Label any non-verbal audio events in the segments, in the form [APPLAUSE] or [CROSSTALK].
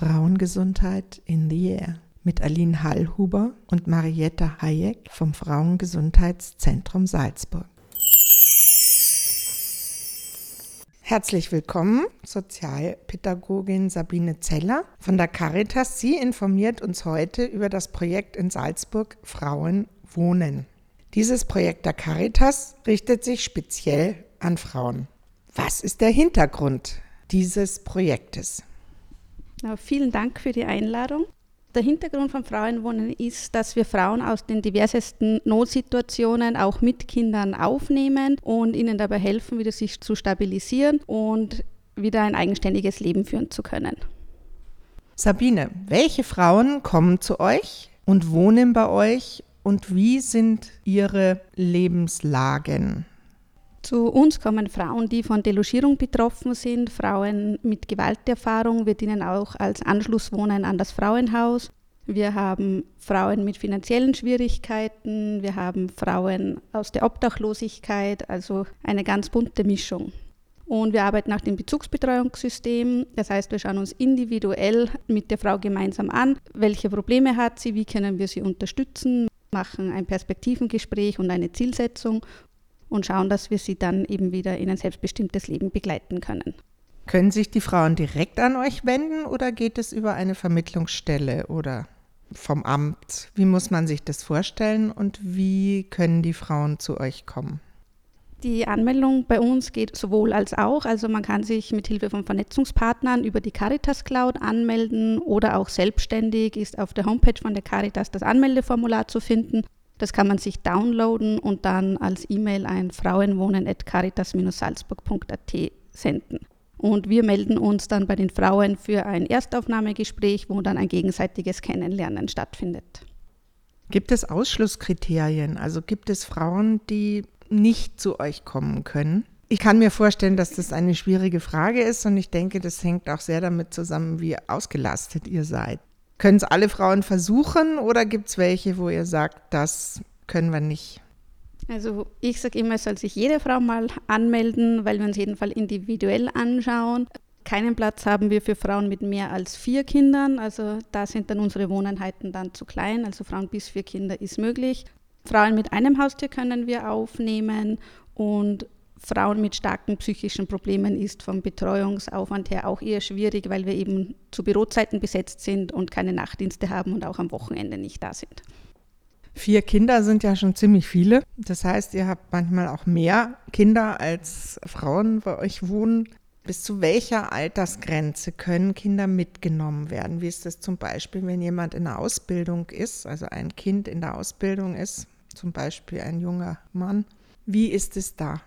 Frauengesundheit in the Air mit Aline Hallhuber und Marietta Hayek vom Frauengesundheitszentrum Salzburg. Herzlich willkommen, Sozialpädagogin Sabine Zeller von der Caritas. Sie informiert uns heute über das Projekt in Salzburg Frauen wohnen. Dieses Projekt der Caritas richtet sich speziell an Frauen. Was ist der Hintergrund dieses Projektes? Ja, vielen Dank für die Einladung. Der Hintergrund von Frauenwohnen ist, dass wir Frauen aus den diversesten Notsituationen auch mit Kindern aufnehmen und ihnen dabei helfen, wieder sich zu stabilisieren und wieder ein eigenständiges Leben führen zu können. Sabine, welche Frauen kommen zu euch und wohnen bei euch und wie sind ihre Lebenslagen? Zu uns kommen Frauen, die von Delogierung betroffen sind, Frauen mit Gewalterfahrung. Wir dienen auch als Anschlusswohnen an das Frauenhaus. Wir haben Frauen mit finanziellen Schwierigkeiten, wir haben Frauen aus der Obdachlosigkeit, also eine ganz bunte Mischung. Und wir arbeiten nach dem Bezugsbetreuungssystem. Das heißt, wir schauen uns individuell mit der Frau gemeinsam an, welche Probleme hat sie, wie können wir sie unterstützen, machen ein Perspektivengespräch und eine Zielsetzung und schauen, dass wir sie dann eben wieder in ein selbstbestimmtes Leben begleiten können. Können sich die Frauen direkt an euch wenden oder geht es über eine Vermittlungsstelle oder vom Amt? Wie muss man sich das vorstellen und wie können die Frauen zu euch kommen? Die Anmeldung bei uns geht sowohl als auch. Also man kann sich mit Hilfe von Vernetzungspartnern über die Caritas Cloud anmelden oder auch selbstständig ist auf der Homepage von der Caritas das Anmeldeformular zu finden. Das kann man sich downloaden und dann als E-Mail ein frauenwohnen.caritas-salzburg.at senden. Und wir melden uns dann bei den Frauen für ein Erstaufnahmegespräch, wo dann ein gegenseitiges Kennenlernen stattfindet. Gibt es Ausschlusskriterien? Also gibt es Frauen, die nicht zu euch kommen können? Ich kann mir vorstellen, dass das eine schwierige Frage ist und ich denke, das hängt auch sehr damit zusammen, wie ausgelastet ihr seid. Können es alle Frauen versuchen oder gibt es welche, wo ihr sagt, das können wir nicht? Also ich sage immer, es soll sich jede Frau mal anmelden, weil wir uns jeden Fall individuell anschauen. Keinen Platz haben wir für Frauen mit mehr als vier Kindern. Also da sind dann unsere Wohneinheiten dann zu klein. Also Frauen bis vier Kinder ist möglich. Frauen mit einem Haustier können wir aufnehmen und Frauen mit starken psychischen Problemen ist vom Betreuungsaufwand her auch eher schwierig, weil wir eben zu Bürozeiten besetzt sind und keine Nachtdienste haben und auch am Wochenende nicht da sind. Vier Kinder sind ja schon ziemlich viele. Das heißt, ihr habt manchmal auch mehr Kinder als Frauen bei euch wohnen. Bis zu welcher Altersgrenze können Kinder mitgenommen werden? Wie ist das zum Beispiel, wenn jemand in der Ausbildung ist, also ein Kind in der Ausbildung ist, zum Beispiel ein junger Mann? Wie ist es da?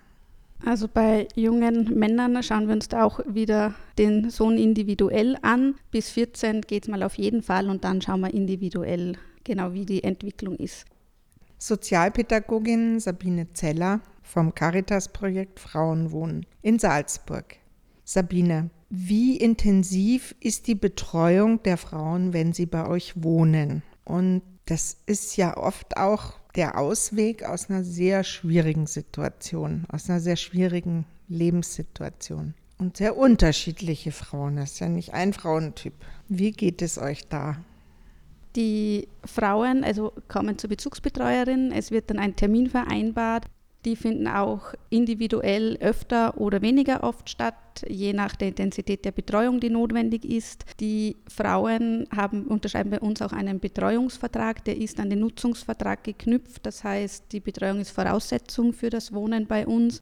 Also bei jungen Männern schauen wir uns da auch wieder den Sohn individuell an. Bis 14 geht es mal auf jeden Fall und dann schauen wir individuell genau, wie die Entwicklung ist. Sozialpädagogin Sabine Zeller vom Caritas-Projekt Frauenwohnen in Salzburg. Sabine, wie intensiv ist die Betreuung der Frauen, wenn sie bei euch wohnen? Und das ist ja oft auch der Ausweg aus einer sehr schwierigen Situation, aus einer sehr schwierigen Lebenssituation. Und sehr unterschiedliche Frauen, das ist ja nicht ein Frauentyp. Wie geht es euch da? Die Frauen also kommen zur Bezugsbetreuerin, es wird dann ein Termin vereinbart, die finden auch individuell öfter oder weniger oft statt, je nach der Intensität der Betreuung, die notwendig ist. Die Frauen haben, unterschreiben bei uns auch einen Betreuungsvertrag, der ist an den Nutzungsvertrag geknüpft. Das heißt, die Betreuung ist Voraussetzung für das Wohnen bei uns.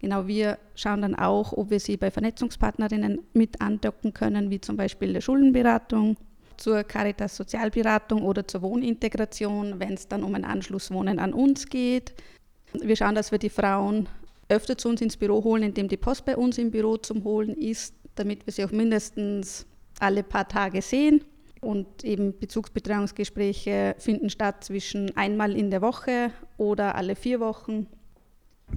Genau, wir schauen dann auch, ob wir sie bei Vernetzungspartnerinnen mit andocken können, wie zum Beispiel der Schuldenberatung, zur Caritas Sozialberatung oder zur Wohnintegration, wenn es dann um ein Anschlusswohnen an uns geht. Wir schauen, dass wir die Frauen öfter zu uns ins Büro holen, indem die Post bei uns im Büro zum Holen ist, damit wir sie auch mindestens alle paar Tage sehen. Und eben Bezugsbetreuungsgespräche finden statt zwischen einmal in der Woche oder alle vier Wochen.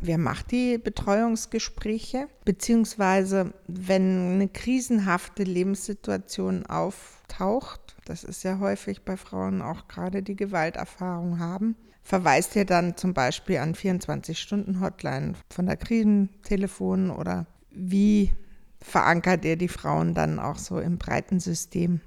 Wer macht die Betreuungsgespräche? Beziehungsweise, wenn eine krisenhafte Lebenssituation auftaucht, das ist ja häufig bei Frauen auch gerade die Gewalterfahrung haben, verweist ihr dann zum Beispiel an 24-Stunden-Hotline von der Krisentelefon oder wie verankert ihr die Frauen dann auch so im breiten System?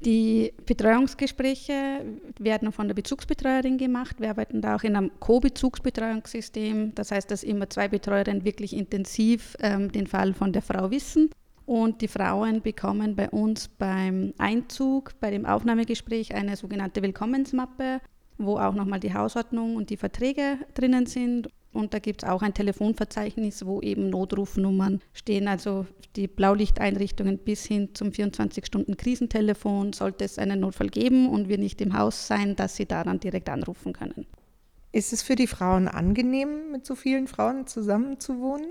Die Betreuungsgespräche werden von der Bezugsbetreuerin gemacht. Wir arbeiten da auch in einem Co-Bezugsbetreuungssystem. Das heißt, dass immer zwei Betreuerinnen wirklich intensiv ähm, den Fall von der Frau wissen. Und die Frauen bekommen bei uns beim Einzug, bei dem Aufnahmegespräch eine sogenannte Willkommensmappe, wo auch nochmal die Hausordnung und die Verträge drinnen sind und da gibt es auch ein Telefonverzeichnis, wo eben Notrufnummern stehen, also die Blaulichteinrichtungen bis hin zum 24-Stunden-Krisentelefon, sollte es einen Notfall geben und wir nicht im Haus sein, dass sie da dann direkt anrufen können. Ist es für die Frauen angenehm, mit so vielen Frauen zusammenzuwohnen?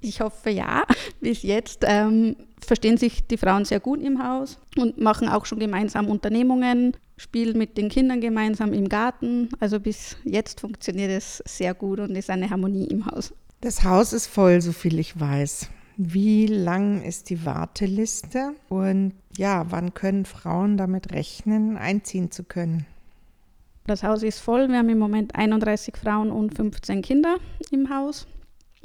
Ich hoffe ja. [LAUGHS] Bis jetzt ähm, verstehen sich die Frauen sehr gut im Haus und machen auch schon gemeinsam Unternehmungen, spielen mit den Kindern gemeinsam im Garten. Also bis jetzt funktioniert es sehr gut und ist eine Harmonie im Haus. Das Haus ist voll, so viel ich weiß. Wie lang ist die Warteliste und ja, wann können Frauen damit rechnen, einziehen zu können? Das Haus ist voll. Wir haben im Moment 31 Frauen und 15 Kinder im Haus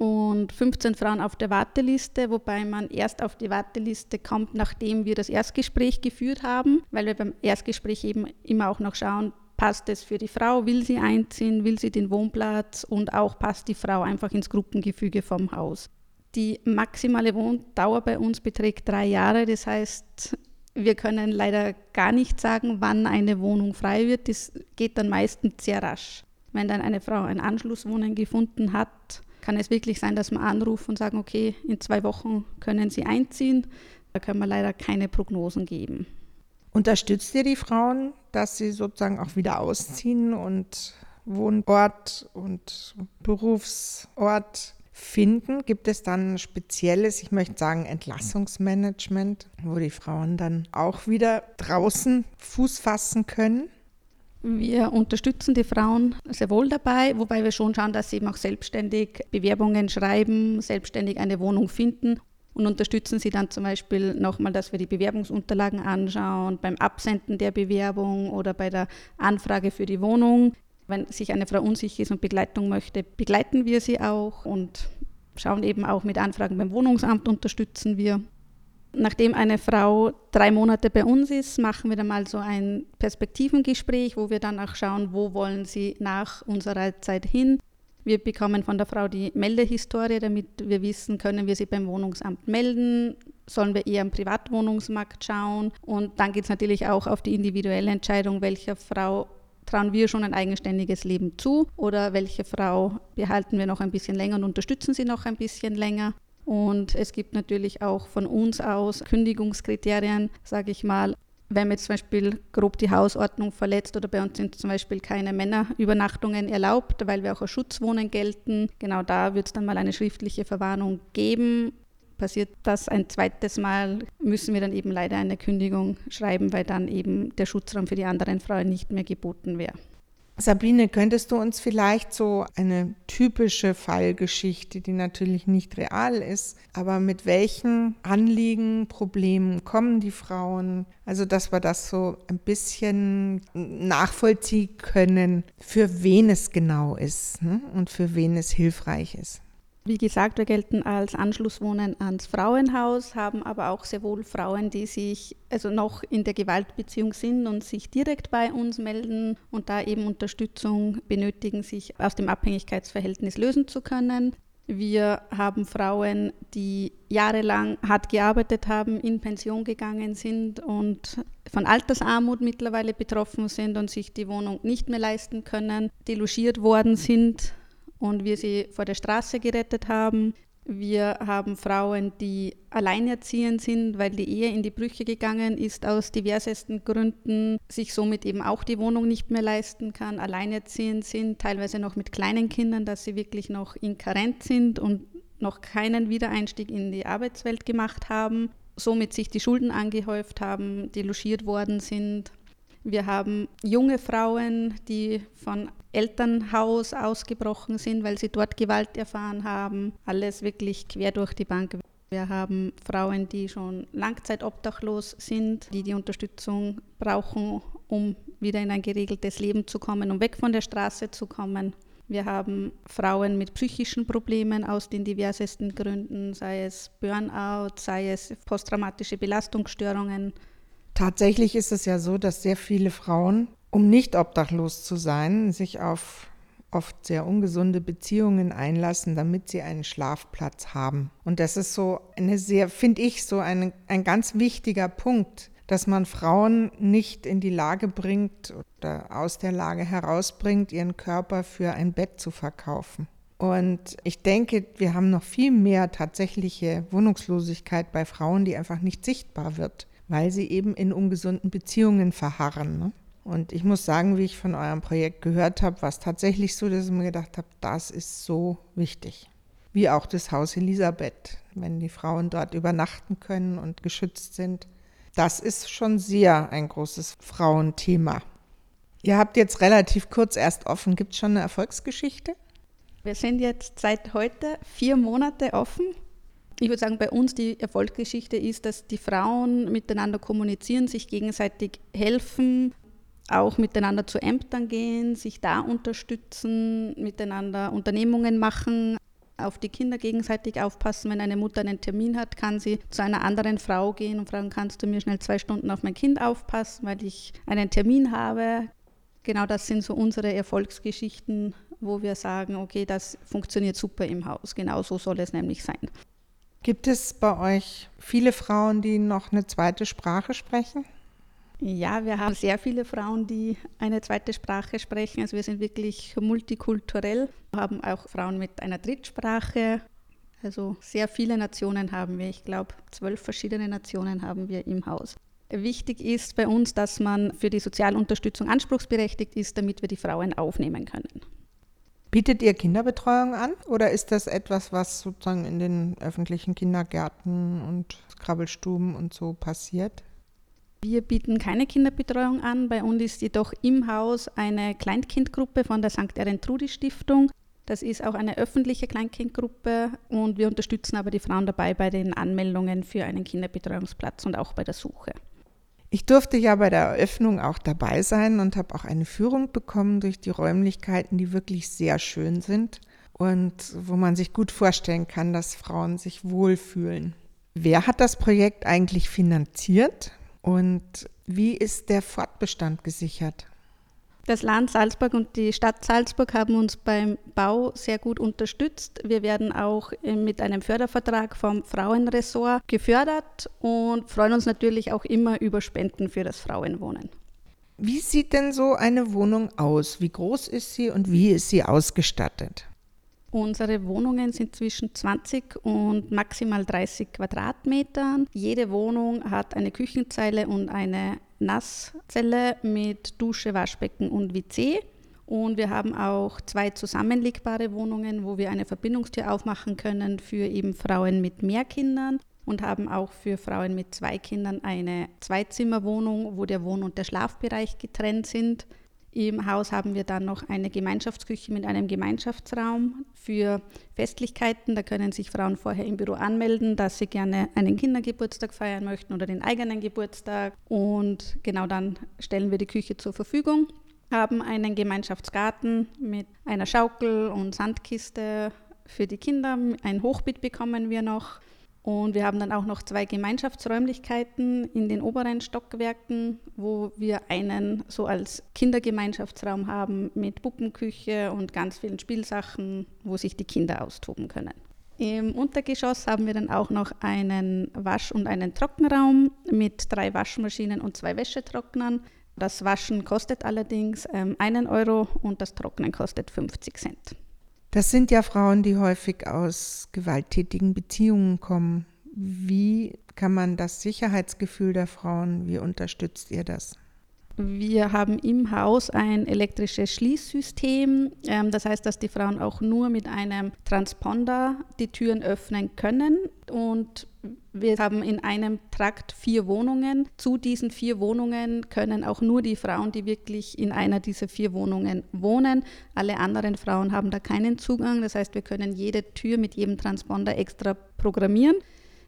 und 15 Frauen auf der Warteliste, wobei man erst auf die Warteliste kommt, nachdem wir das Erstgespräch geführt haben, weil wir beim Erstgespräch eben immer auch noch schauen, passt es für die Frau, will sie einziehen, will sie den Wohnplatz und auch passt die Frau einfach ins Gruppengefüge vom Haus. Die maximale Wohndauer bei uns beträgt drei Jahre, das heißt, wir können leider gar nicht sagen, wann eine Wohnung frei wird. Das geht dann meistens sehr rasch. Wenn dann eine Frau ein Anschlusswohnen gefunden hat, kann es wirklich sein, dass man anruft und sagen, okay, in zwei Wochen können Sie einziehen. Da können wir leider keine Prognosen geben. Unterstützt ihr die Frauen, dass sie sozusagen auch wieder ausziehen und Wohnort und Berufsort finden? Gibt es dann spezielles, ich möchte sagen, Entlassungsmanagement, wo die Frauen dann auch wieder draußen Fuß fassen können? Wir unterstützen die Frauen sehr wohl dabei, wobei wir schon schauen, dass sie eben auch selbstständig Bewerbungen schreiben, selbstständig eine Wohnung finden und unterstützen sie dann zum Beispiel nochmal, dass wir die Bewerbungsunterlagen anschauen, beim Absenden der Bewerbung oder bei der Anfrage für die Wohnung. Wenn sich eine Frau unsicher ist und Begleitung möchte, begleiten wir sie auch und schauen eben auch mit Anfragen beim Wohnungsamt, unterstützen wir. Nachdem eine Frau drei Monate bei uns ist, machen wir dann mal so ein Perspektivengespräch, wo wir dann auch schauen, wo wollen sie nach unserer Zeit hin. Wir bekommen von der Frau die Meldehistorie, damit wir wissen, können wir sie beim Wohnungsamt melden, sollen wir eher am Privatwohnungsmarkt schauen. Und dann geht es natürlich auch auf die individuelle Entscheidung, welcher Frau trauen wir schon ein eigenständiges Leben zu oder welche Frau behalten wir noch ein bisschen länger und unterstützen sie noch ein bisschen länger. Und es gibt natürlich auch von uns aus Kündigungskriterien, sage ich mal. Wenn man jetzt zum Beispiel grob die Hausordnung verletzt oder bei uns sind zum Beispiel keine Männerübernachtungen erlaubt, weil wir auch als Schutzwohnen gelten, genau da wird es dann mal eine schriftliche Verwarnung geben. Passiert das ein zweites Mal, müssen wir dann eben leider eine Kündigung schreiben, weil dann eben der Schutzraum für die anderen Frauen nicht mehr geboten wäre. Sabine, könntest du uns vielleicht so eine typische Fallgeschichte, die natürlich nicht real ist, aber mit welchen Anliegen, Problemen kommen die Frauen? Also, dass wir das so ein bisschen nachvollziehen können, für wen es genau ist ne? und für wen es hilfreich ist. Wie gesagt, wir gelten als Anschlusswohnen ans Frauenhaus, haben aber auch sehr wohl Frauen, die sich also noch in der Gewaltbeziehung sind und sich direkt bei uns melden und da eben Unterstützung benötigen, sich aus dem Abhängigkeitsverhältnis lösen zu können. Wir haben Frauen, die jahrelang hart gearbeitet haben, in Pension gegangen sind und von Altersarmut mittlerweile betroffen sind und sich die Wohnung nicht mehr leisten können, die logiert worden sind und wir sie vor der Straße gerettet haben. Wir haben Frauen, die alleinerziehend sind, weil die Ehe in die Brüche gegangen ist aus diversesten Gründen, sich somit eben auch die Wohnung nicht mehr leisten kann, alleinerziehend sind, teilweise noch mit kleinen Kindern, dass sie wirklich noch inkarent sind und noch keinen Wiedereinstieg in die Arbeitswelt gemacht haben, somit sich die Schulden angehäuft haben, die logiert worden sind. Wir haben junge Frauen, die von Elternhaus ausgebrochen sind, weil sie dort Gewalt erfahren haben. Alles wirklich quer durch die Bank. Wir haben Frauen, die schon langzeitobdachlos sind, die die Unterstützung brauchen, um wieder in ein geregeltes Leben zu kommen, um weg von der Straße zu kommen. Wir haben Frauen mit psychischen Problemen aus den diversesten Gründen, sei es Burnout, sei es posttraumatische Belastungsstörungen. Tatsächlich ist es ja so, dass sehr viele Frauen, um nicht obdachlos zu sein, sich auf oft sehr ungesunde Beziehungen einlassen, damit sie einen Schlafplatz haben. Und das ist so eine sehr, finde ich, so eine, ein ganz wichtiger Punkt, dass man Frauen nicht in die Lage bringt oder aus der Lage herausbringt, ihren Körper für ein Bett zu verkaufen. Und ich denke, wir haben noch viel mehr tatsächliche Wohnungslosigkeit bei Frauen, die einfach nicht sichtbar wird, weil sie eben in ungesunden Beziehungen verharren. Ne? Und ich muss sagen, wie ich von eurem Projekt gehört habe, war es tatsächlich so, dass ich mir gedacht habe, das ist so wichtig. Wie auch das Haus Elisabeth, wenn die Frauen dort übernachten können und geschützt sind. Das ist schon sehr ein großes Frauenthema. Ihr habt jetzt relativ kurz erst offen. Gibt es schon eine Erfolgsgeschichte? Wir sind jetzt seit heute vier Monate offen. Ich würde sagen, bei uns die Erfolgsgeschichte ist, dass die Frauen miteinander kommunizieren, sich gegenseitig helfen, auch miteinander zu Ämtern gehen, sich da unterstützen, miteinander Unternehmungen machen, auf die Kinder gegenseitig aufpassen. Wenn eine Mutter einen Termin hat, kann sie zu einer anderen Frau gehen und fragen, kannst du mir schnell zwei Stunden auf mein Kind aufpassen, weil ich einen Termin habe. Genau das sind so unsere Erfolgsgeschichten, wo wir sagen, okay, das funktioniert super im Haus. Genau so soll es nämlich sein. Gibt es bei euch viele Frauen, die noch eine zweite Sprache sprechen? Ja, wir haben sehr viele Frauen, die eine zweite Sprache sprechen. Also wir sind wirklich multikulturell. Wir haben auch Frauen mit einer Drittsprache. Also sehr viele Nationen haben wir. Ich glaube, zwölf verschiedene Nationen haben wir im Haus. Wichtig ist bei uns, dass man für die Sozialunterstützung anspruchsberechtigt ist, damit wir die Frauen aufnehmen können. Bietet ihr Kinderbetreuung an oder ist das etwas, was sozusagen in den öffentlichen Kindergärten und Krabbelstuben und so passiert? Wir bieten keine Kinderbetreuung an. Bei uns ist jedoch im Haus eine Kleinkindgruppe von der St. Erentrudi Stiftung. Das ist auch eine öffentliche Kleinkindgruppe und wir unterstützen aber die Frauen dabei bei den Anmeldungen für einen Kinderbetreuungsplatz und auch bei der Suche. Ich durfte ja bei der Eröffnung auch dabei sein und habe auch eine Führung bekommen durch die Räumlichkeiten, die wirklich sehr schön sind und wo man sich gut vorstellen kann, dass Frauen sich wohlfühlen. Wer hat das Projekt eigentlich finanziert? Und wie ist der Fortbestand gesichert? Das Land Salzburg und die Stadt Salzburg haben uns beim Bau sehr gut unterstützt. Wir werden auch äh, mit einem Fördervertrag vom Frauenressort gefördert und freuen uns natürlich auch immer über Spenden für das Frauenwohnen. Wie sieht denn so eine Wohnung aus? Wie groß ist sie und wie ist sie ausgestattet? Unsere Wohnungen sind zwischen 20 und maximal 30 Quadratmetern. Jede Wohnung hat eine Küchenzeile und eine Nasszelle mit Dusche, Waschbecken und WC. Und wir haben auch zwei zusammenlegbare Wohnungen, wo wir eine Verbindungstür aufmachen können für eben Frauen mit mehr Kindern und haben auch für Frauen mit zwei Kindern eine Zweizimmerwohnung, wo der Wohn- und der Schlafbereich getrennt sind. Im Haus haben wir dann noch eine Gemeinschaftsküche mit einem Gemeinschaftsraum für Festlichkeiten. Da können sich Frauen vorher im Büro anmelden, dass sie gerne einen Kindergeburtstag feiern möchten oder den eigenen Geburtstag. Und genau dann stellen wir die Küche zur Verfügung. Haben einen Gemeinschaftsgarten mit einer Schaukel und Sandkiste für die Kinder. Ein Hochbeet bekommen wir noch. Und wir haben dann auch noch zwei Gemeinschaftsräumlichkeiten in den oberen Stockwerken, wo wir einen so als Kindergemeinschaftsraum haben mit Puppenküche und ganz vielen Spielsachen, wo sich die Kinder austoben können. Im Untergeschoss haben wir dann auch noch einen Wasch- und einen Trockenraum mit drei Waschmaschinen und zwei Wäschetrocknern. Das Waschen kostet allerdings ähm, einen Euro und das Trocknen kostet 50 Cent. Das sind ja Frauen, die häufig aus gewalttätigen Beziehungen kommen. Wie kann man das Sicherheitsgefühl der Frauen, wie unterstützt ihr das? Wir haben im Haus ein elektrisches Schließsystem. Ähm, das heißt, dass die Frauen auch nur mit einem Transponder die Türen öffnen können. Und wir haben in einem Trakt vier Wohnungen. Zu diesen vier Wohnungen können auch nur die Frauen, die wirklich in einer dieser vier Wohnungen wohnen. Alle anderen Frauen haben da keinen Zugang. Das heißt, wir können jede Tür mit jedem Transponder extra programmieren.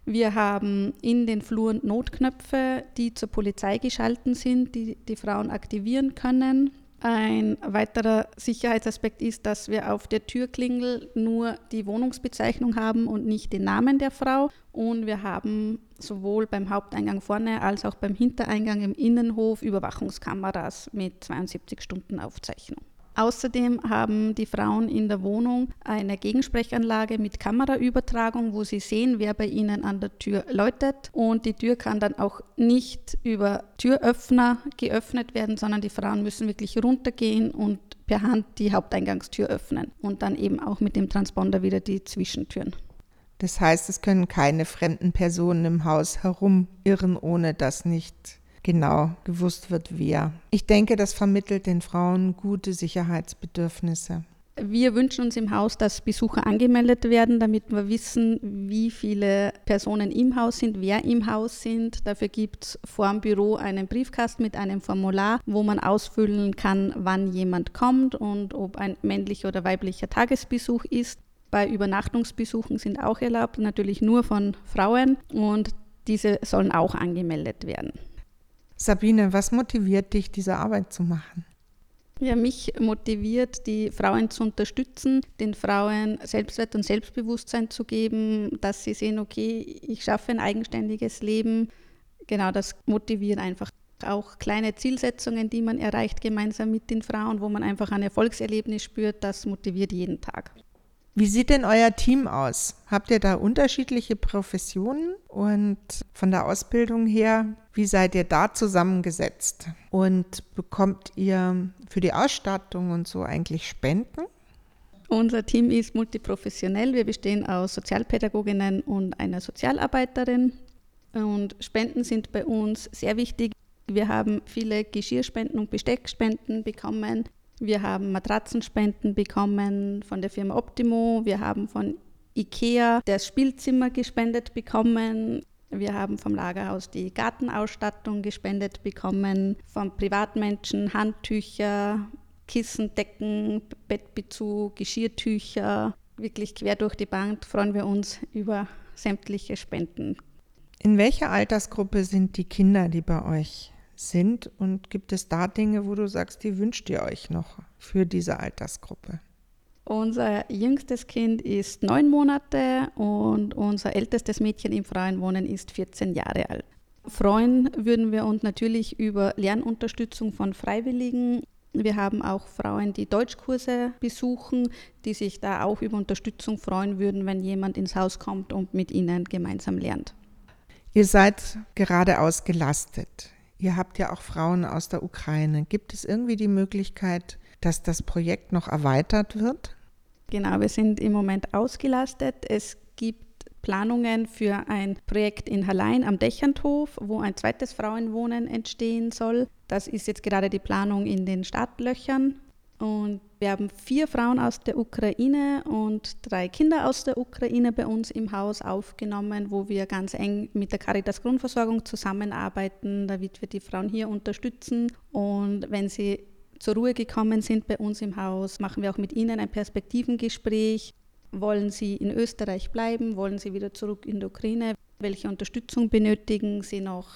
Wir haben in den Fluren Notknöpfe, die zur Polizei geschalten sind, die die Frauen aktivieren können. Ein weiterer Sicherheitsaspekt ist, dass wir auf der Türklingel nur die Wohnungsbezeichnung haben und nicht den Namen der Frau. Und wir haben sowohl beim Haupteingang vorne als auch beim Hintereingang im Innenhof Überwachungskameras mit 72 Stunden Aufzeichnung. Außerdem haben die Frauen in der Wohnung eine Gegensprechanlage mit Kameraübertragung, wo sie sehen, wer bei ihnen an der Tür läutet. Und die Tür kann dann auch nicht über Türöffner geöffnet werden, sondern die Frauen müssen wirklich runtergehen und per Hand die Haupteingangstür öffnen und dann eben auch mit dem Transponder wieder die Zwischentüren. Das heißt, es können keine fremden Personen im Haus herumirren, ohne dass nicht genau gewusst wird, wer. Ich denke, das vermittelt den Frauen gute Sicherheitsbedürfnisse. Wir wünschen uns im Haus, dass Besucher angemeldet werden, damit wir wissen, wie viele Personen im Haus sind, wer im Haus sind. Dafür gibt es vor dem Büro einen Briefkasten mit einem Formular, wo man ausfüllen kann, wann jemand kommt und ob ein männlicher oder weiblicher Tagesbesuch ist. Bei Übernachtungsbesuchen sind auch erlaubt, natürlich nur von Frauen und diese sollen auch angemeldet werden. Sabine, was motiviert dich, diese Arbeit zu machen? Ja, mich motiviert, die Frauen zu unterstützen, den Frauen Selbstwert und Selbstbewusstsein zu geben, dass sie sehen, okay, ich schaffe ein eigenständiges Leben. Genau das motiviert einfach. Auch kleine Zielsetzungen, die man erreicht gemeinsam mit den Frauen, wo man einfach ein Erfolgserlebnis spürt, das motiviert jeden Tag. Wie sieht denn euer Team aus? Habt ihr da unterschiedliche Professionen? Und von der Ausbildung her, wie seid ihr da zusammengesetzt? Und bekommt ihr für die Ausstattung und so eigentlich Spenden? Unser Team ist multiprofessionell. Wir bestehen aus Sozialpädagoginnen und einer Sozialarbeiterin. Und Spenden sind bei uns sehr wichtig. Wir haben viele Geschirrspenden und Besteckspenden bekommen. Wir haben Matratzenspenden bekommen von der Firma Optimo. Wir haben von IKEA das Spielzimmer gespendet bekommen. Wir haben vom Lagerhaus die Gartenausstattung gespendet bekommen, von Privatmenschen Handtücher, Kissen, Decken, Bettbezug, Geschirrtücher. Wirklich quer durch die Bank freuen wir uns über sämtliche Spenden. In welcher Altersgruppe sind die Kinder, die bei euch sind? Und gibt es da Dinge, wo du sagst, die wünscht ihr euch noch für diese Altersgruppe? Unser jüngstes Kind ist neun Monate und unser ältestes Mädchen im freien Wohnen ist 14 Jahre alt. Freuen würden wir uns natürlich über Lernunterstützung von Freiwilligen. Wir haben auch Frauen, die Deutschkurse besuchen, die sich da auch über Unterstützung freuen würden, wenn jemand ins Haus kommt und mit ihnen gemeinsam lernt. Ihr seid gerade ausgelastet. Ihr habt ja auch Frauen aus der Ukraine. Gibt es irgendwie die Möglichkeit, dass das Projekt noch erweitert wird? Genau, wir sind im Moment ausgelastet. Es gibt Planungen für ein Projekt in Hallein am Dächernthof, wo ein zweites Frauenwohnen entstehen soll. Das ist jetzt gerade die Planung in den Startlöchern. Und wir haben vier Frauen aus der Ukraine und drei Kinder aus der Ukraine bei uns im Haus aufgenommen, wo wir ganz eng mit der Caritas Grundversorgung zusammenarbeiten, damit wir die Frauen hier unterstützen. Und wenn sie zur Ruhe gekommen sind bei uns im Haus, machen wir auch mit ihnen ein Perspektivengespräch. Wollen sie in Österreich bleiben? Wollen sie wieder zurück in die Ukraine? Welche Unterstützung benötigen sie noch?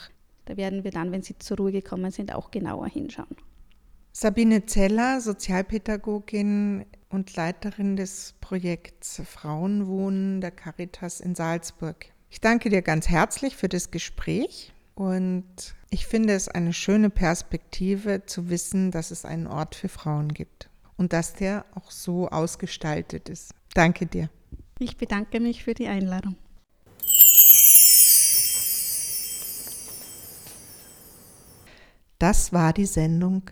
Da werden wir dann, wenn sie zur Ruhe gekommen sind, auch genauer hinschauen. Sabine Zeller, Sozialpädagogin und Leiterin des Projekts Frauenwohnen der Caritas in Salzburg. Ich danke dir ganz herzlich für das Gespräch und ich finde es eine schöne Perspektive zu wissen, dass es einen Ort für Frauen gibt und dass der auch so ausgestaltet ist. Danke dir. Ich bedanke mich für die Einladung. Das war die Sendung